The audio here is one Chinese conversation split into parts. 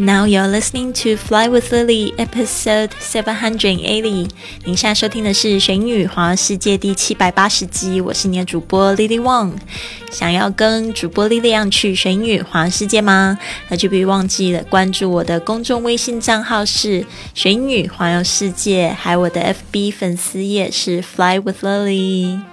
Now you're listening to Fly with Lily, episode seven hundred eighty。您现在收听的是《玄宇环游世界》第七百八十集，我是你的主播 Lily Wang。想要跟主播莉莉样去玄宇环游世界吗？那就别忘记了关注我的公众微信账号是“玄宇环游世界”，还有我的 FB 粉丝页是 “Fly with Lily”。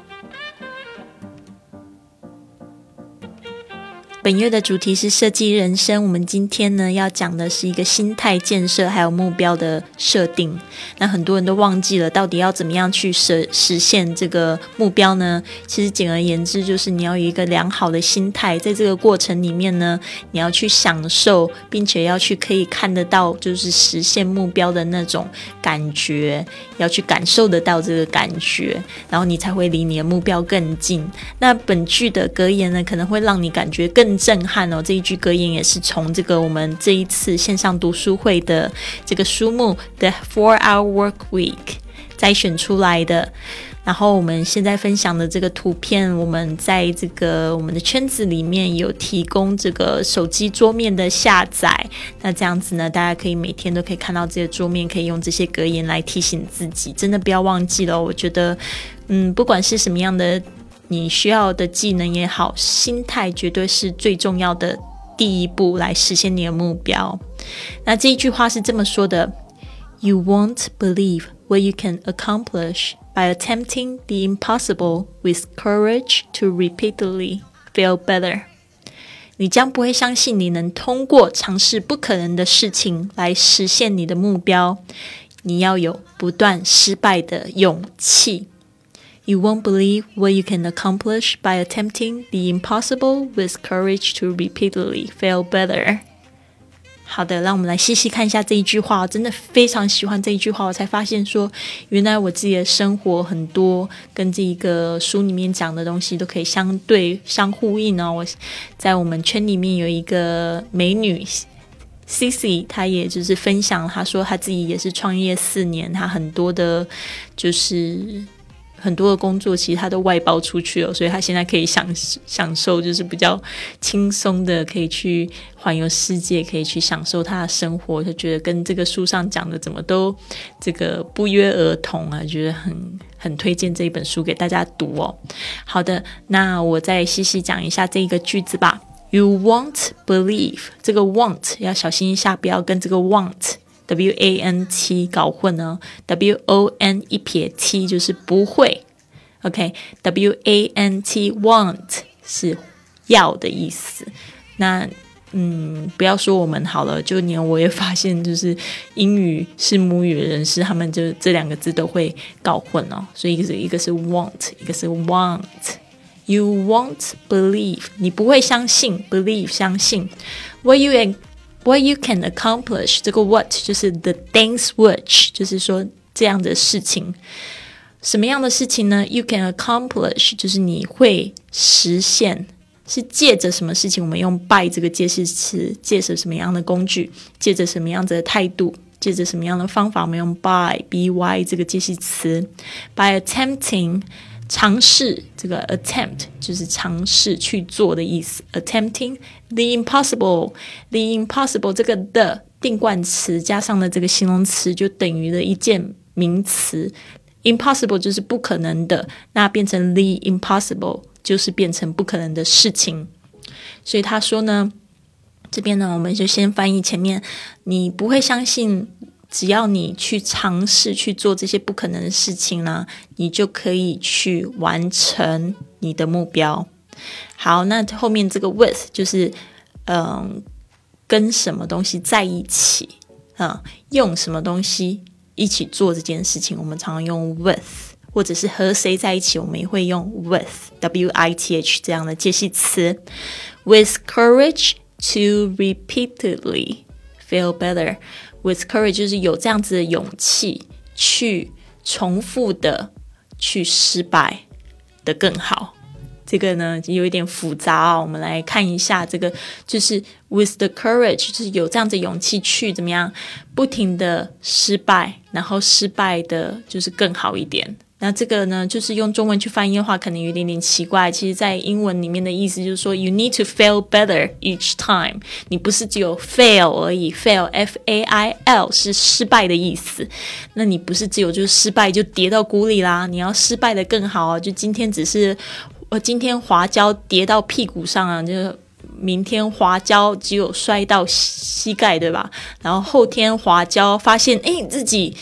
本月的主题是设计人生。我们今天呢要讲的是一个心态建设，还有目标的设定。那很多人都忘记了，到底要怎么样去实实现这个目标呢？其实简而言之，就是你要有一个良好的心态，在这个过程里面呢，你要去享受，并且要去可以看得到，就是实现目标的那种感觉，要去感受得到这个感觉，然后你才会离你的目标更近。那本剧的格言呢，可能会让你感觉更。震撼哦！这一句格言也是从这个我们这一次线上读书会的这个书目《The Four Hour Work Week》摘选出来的。然后我们现在分享的这个图片，我们在这个我们的圈子里面有提供这个手机桌面的下载。那这样子呢，大家可以每天都可以看到这些桌面，可以用这些格言来提醒自己。真的不要忘记了，我觉得，嗯，不管是什么样的。你需要的技能也好，心态绝对是最重要的第一步，来实现你的目标。那这一句话是这么说的：“You won't believe what you can accomplish by attempting the impossible with courage to repeatedly feel better。”你将不会相信你能通过尝试不可能的事情来实现你的目标。你要有不断失败的勇气。You won't believe what you can accomplish by attempting the impossible with courage to repeatedly fail better。好的，让我们来细细看一下这一句话。我真的非常喜欢这一句话，我才发现说，原来我自己的生活很多跟这一个书里面讲的东西都可以相对相呼应哦。我在我们圈里面有一个美女 Cici，她也就是分享，她说她自己也是创业四年，她很多的，就是。很多的工作其实他都外包出去了，所以他现在可以享享受，就是比较轻松的，可以去环游世界，可以去享受他的生活。他觉得跟这个书上讲的怎么都这个不约而同啊，觉得很很推荐这一本书给大家读哦。好的，那我再细细讲一下这个句子吧。You won't believe 这个 want 要小心一下，不要跟这个 want。W A N T 搞混呢？W O N 一撇 T 就是不会，OK？W A N T want 是要的意思。那嗯，不要说我们好了，就连我也发现，就是英语是母语的人士，他们就这两个字都会搞混哦。所以一个是一个是 want，一个是 want。You won't believe，你不会相信，believe 相信。What you What you can accomplish，这个 what 就是 the things which，就是说这样的事情，什么样的事情呢？You can accomplish 就是你会实现，是借着什么事情？我们用 by 这个介系词，借着什么样的工具？借着什么样子的态度？借着什么样的方法？我们用 by by 这个介系词，by attempting。尝试这个 attempt 就是尝试去做的意思，attempting the impossible，the impossible 这个的定冠词加上了这个形容词就等于了一件名词，impossible 就是不可能的，那变成 the impossible 就是变成不可能的事情。所以他说呢，这边呢我们就先翻译前面，你不会相信。只要你去尝试去做这些不可能的事情呢，你就可以去完成你的目标。好，那后面这个 with 就是嗯，跟什么东西在一起啊？用什么东西一起做这件事情？我们常常用 with，或者是和谁在一起，我们也会用 with，w i t h 这样的介系词。With courage to repeatedly feel better。With courage 就是有这样子的勇气去重复的去失败的更好。这个呢有一点复杂啊，我们来看一下这个，就是 with the courage 就是有这样子勇气去怎么样不停的失败，然后失败的就是更好一点。那这个呢，就是用中文去翻译的话，可能有点点奇怪。其实，在英文里面的意思就是说，you need to fail better each time。你不是只有 fail 而已，fail f a i l 是失败的意思。那你不是只有就是失败就跌到谷里啦，你要失败的更好啊！就今天只是我今天滑跤跌到屁股上啊，就明天滑跤只有摔到膝盖，对吧？然后后天滑跤发现，哎，自己。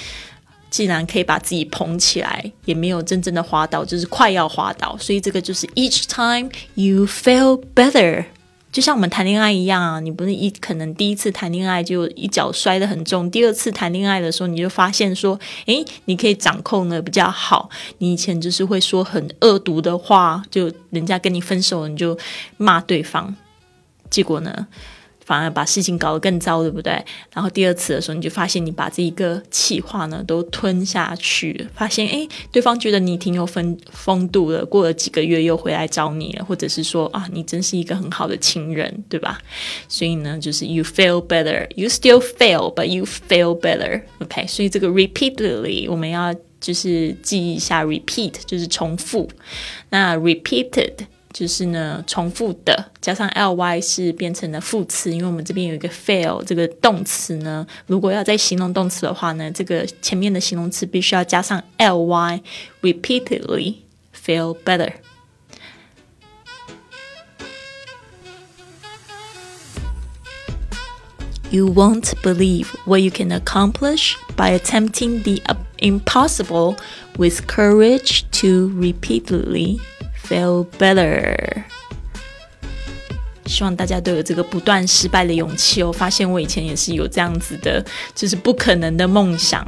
竟然可以把自己捧起来，也没有真正的滑倒，就是快要滑倒。所以这个就是 each time you feel better，就像我们谈恋爱一样啊，你不是一可能第一次谈恋爱就一脚摔得很重，第二次谈恋爱的时候你就发现说，诶，你可以掌控的比较好。你以前就是会说很恶毒的话，就人家跟你分手，你就骂对方，结果呢？反而把事情搞得更糟，对不对？然后第二次的时候，你就发现你把这一个气话呢都吞下去，发现诶，对方觉得你挺有风风度的，过了几个月又回来找你了，或者是说啊，你真是一个很好的情人，对吧？所以呢，就是 you feel better, you still fail, but you feel better. OK，所以这个 repeatedly 我们要就是记一下，repeat 就是重复，那 repeated。就是呢，重复的加上 ly 是变成了副词，因为我们这边有一个 fail 这个动词呢，如果要在形容动词的话呢，这个前面的形容词必须要加上 ly，repeatedly feel better。You won't believe what you can accomplish by attempting the impossible with courage to repeatedly. Feel better，希望大家都有这个不断失败的勇气哦。发现我以前也是有这样子的，就是不可能的梦想。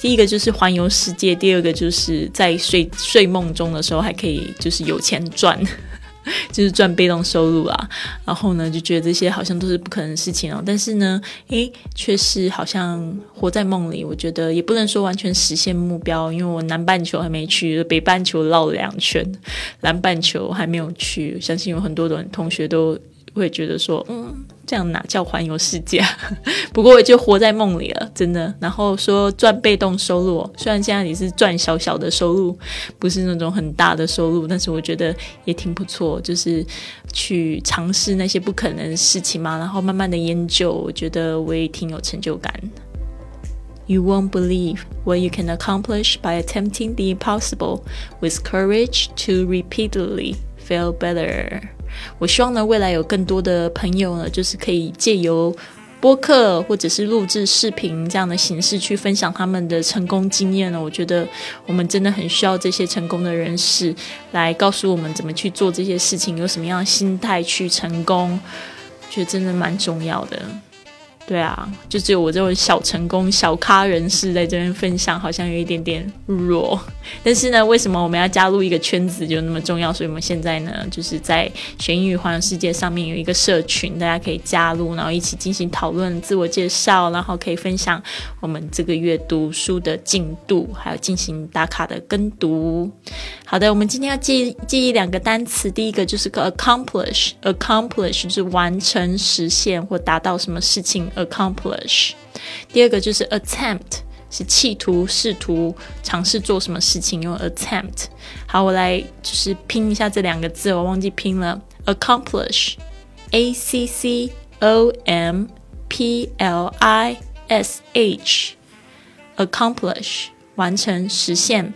第一个就是环游世界，第二个就是在睡睡梦中的时候还可以就是有钱赚。就是赚被动收入啦，然后呢，就觉得这些好像都是不可能的事情哦。但是呢，诶，却是好像活在梦里。我觉得也不能说完全实现目标，因为我南半球还没去，北半球绕了两圈，南半球还没有去。相信有很多的同学都。会觉得说，嗯，这样哪叫环游世界？不过我就活在梦里了，真的。然后说赚被动收入，虽然现在你是赚小小的收入，不是那种很大的收入，但是我觉得也挺不错。就是去尝试那些不可能的事情嘛，然后慢慢的研究，我觉得我也挺有成就感。You won't believe what you can accomplish by attempting the impossible with courage to repeatedly feel better. 我希望呢，未来有更多的朋友呢，就是可以借由播客或者是录制视频这样的形式去分享他们的成功经验呢。我觉得我们真的很需要这些成功的人士来告诉我们怎么去做这些事情，有什么样的心态去成功，觉得真的蛮重要的。对啊，就只有我这种小成功、小咖人士在这边分享，好像有一点点弱。但是呢，为什么我们要加入一个圈子就那么重要？所以我们现在呢，就是在学英语环游世界上面有一个社群，大家可以加入，然后一起进行讨论、自我介绍，然后可以分享我们这个月读书的进度，还有进行打卡的跟读。好的，我们今天要记记忆两个单词，第一个就是个 accomplish，accomplish 就是完成、实现或达到什么事情。accomplish，第二个就是 attempt，是企图、试图、尝试做什么事情用 attempt。好，我来就是拼一下这两个字，我忘记拼了。accomplish，a c c o m p l i s h，accomplish 完成、实现。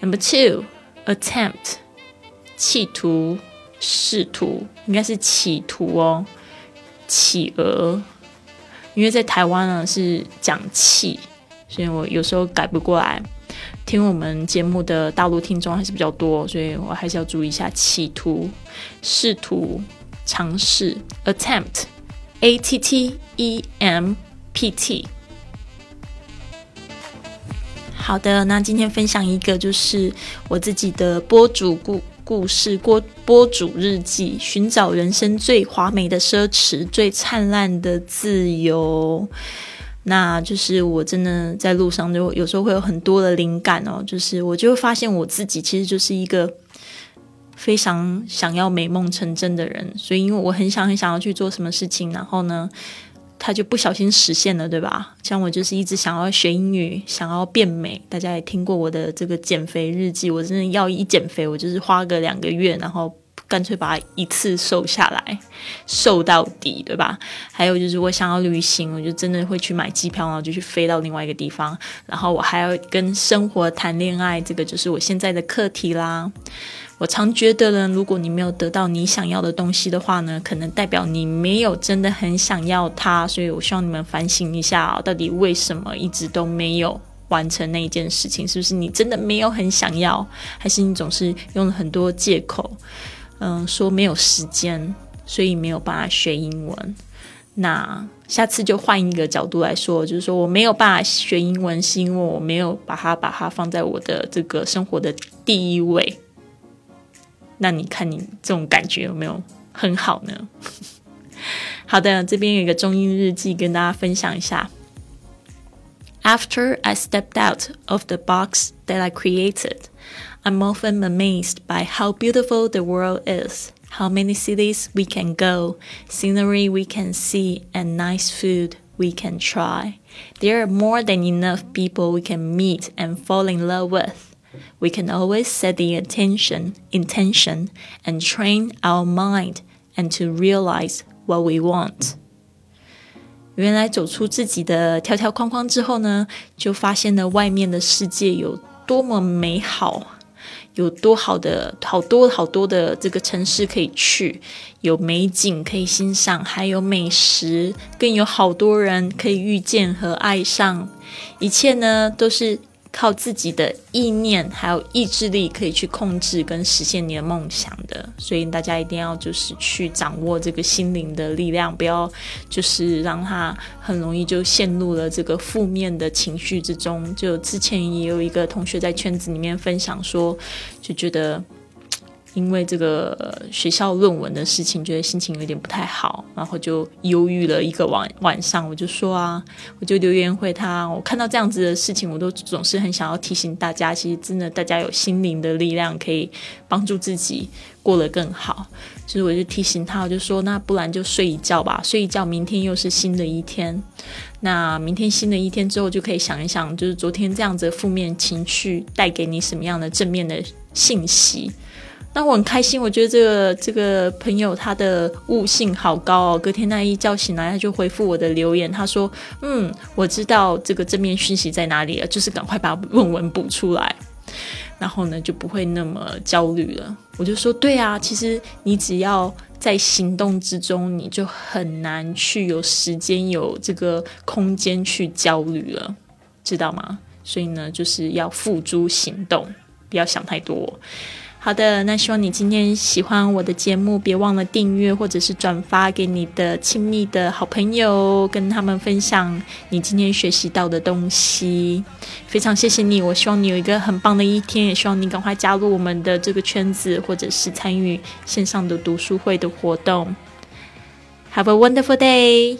Number two，attempt，企图、试图，应该是企图哦，企鹅。 因为在台湾呢是讲气，所以我有时候改不过来。听我们节目的大陆听众还是比较多，所以我还是要注意一下。企图、试图、尝试，attempt，a t t e m p t。好的，那今天分享一个就是我自己的播主故。故事播播主日记，寻找人生最华美的奢侈，最灿烂的自由。那就是我真的在路上就有时候会有很多的灵感哦，就是我就会发现我自己其实就是一个非常想要美梦成真的人。所以因为我很想很想要去做什么事情，然后呢。他就不小心实现了，对吧？像我就是一直想要学英语，想要变美。大家也听过我的这个减肥日记，我真的要一减肥，我就是花个两个月，然后干脆把它一次瘦下来，瘦到底，对吧？还有就是我想要旅行，我就真的会去买机票，然后就去飞到另外一个地方。然后我还要跟生活谈恋爱，这个就是我现在的课题啦。我常觉得呢，如果你没有得到你想要的东西的话呢，可能代表你没有真的很想要它。所以我希望你们反省一下，到底为什么一直都没有完成那一件事情？是不是你真的没有很想要，还是你总是用了很多借口，嗯，说没有时间，所以没有办法学英文？那下次就换一个角度来说，就是说我没有办法学英文，是因为我没有把它把它放在我的这个生活的第一位。那你看你这种感觉有没有很好呢？好的，这边有一个中英日记跟大家分享一下。After I stepped out of the box that I created, I'm often amazed by how beautiful the world is, how many cities we can go, scenery we can see, and nice food we can try. There are more than enough people we can meet and fall in love with we can always set the attention, intention, and train our mind and to realize what we want. 原来走出自己的条条框框之后呢，就发现了外面的世界有多么美好， 有多好的好多好多的这个城市可以去，有美景可以欣赏，还有美食，更有好多人可以遇见和爱上。一切呢，都是靠自己的意念还有意志力可以去控制跟实现你的梦想的，所以大家一定要就是去掌握这个心灵的力量，不要就是让他很容易就陷入了这个负面的情绪之中。就之前也有一个同学在圈子里面分享说，就觉得。因为这个学校论文的事情，觉得心情有点不太好，然后就忧郁了一个晚晚上。我就说啊，我就留言回他。我看到这样子的事情，我都总是很想要提醒大家，其实真的大家有心灵的力量，可以帮助自己过得更好。所以我就提醒他，我就说，那不然就睡一觉吧，睡一觉，明天又是新的一天。那明天新的一天之后，就可以想一想，就是昨天这样子负面情绪带给你什么样的正面的信息。那我很开心，我觉得这个这个朋友他的悟性好高哦。隔天那一觉醒来，他就回复我的留言，他说：“嗯，我知道这个正面讯息在哪里了，就是赶快把论文补出来，然后呢就不会那么焦虑了。”我就说：“对啊，其实你只要在行动之中，你就很难去有时间有这个空间去焦虑了，知道吗？所以呢，就是要付诸行动，不要想太多。”好的，那希望你今天喜欢我的节目，别忘了订阅或者是转发给你的亲密的好朋友，跟他们分享你今天学习到的东西。非常谢谢你，我希望你有一个很棒的一天，也希望你赶快加入我们的这个圈子，或者是参与线上的读书会的活动。Have a wonderful day.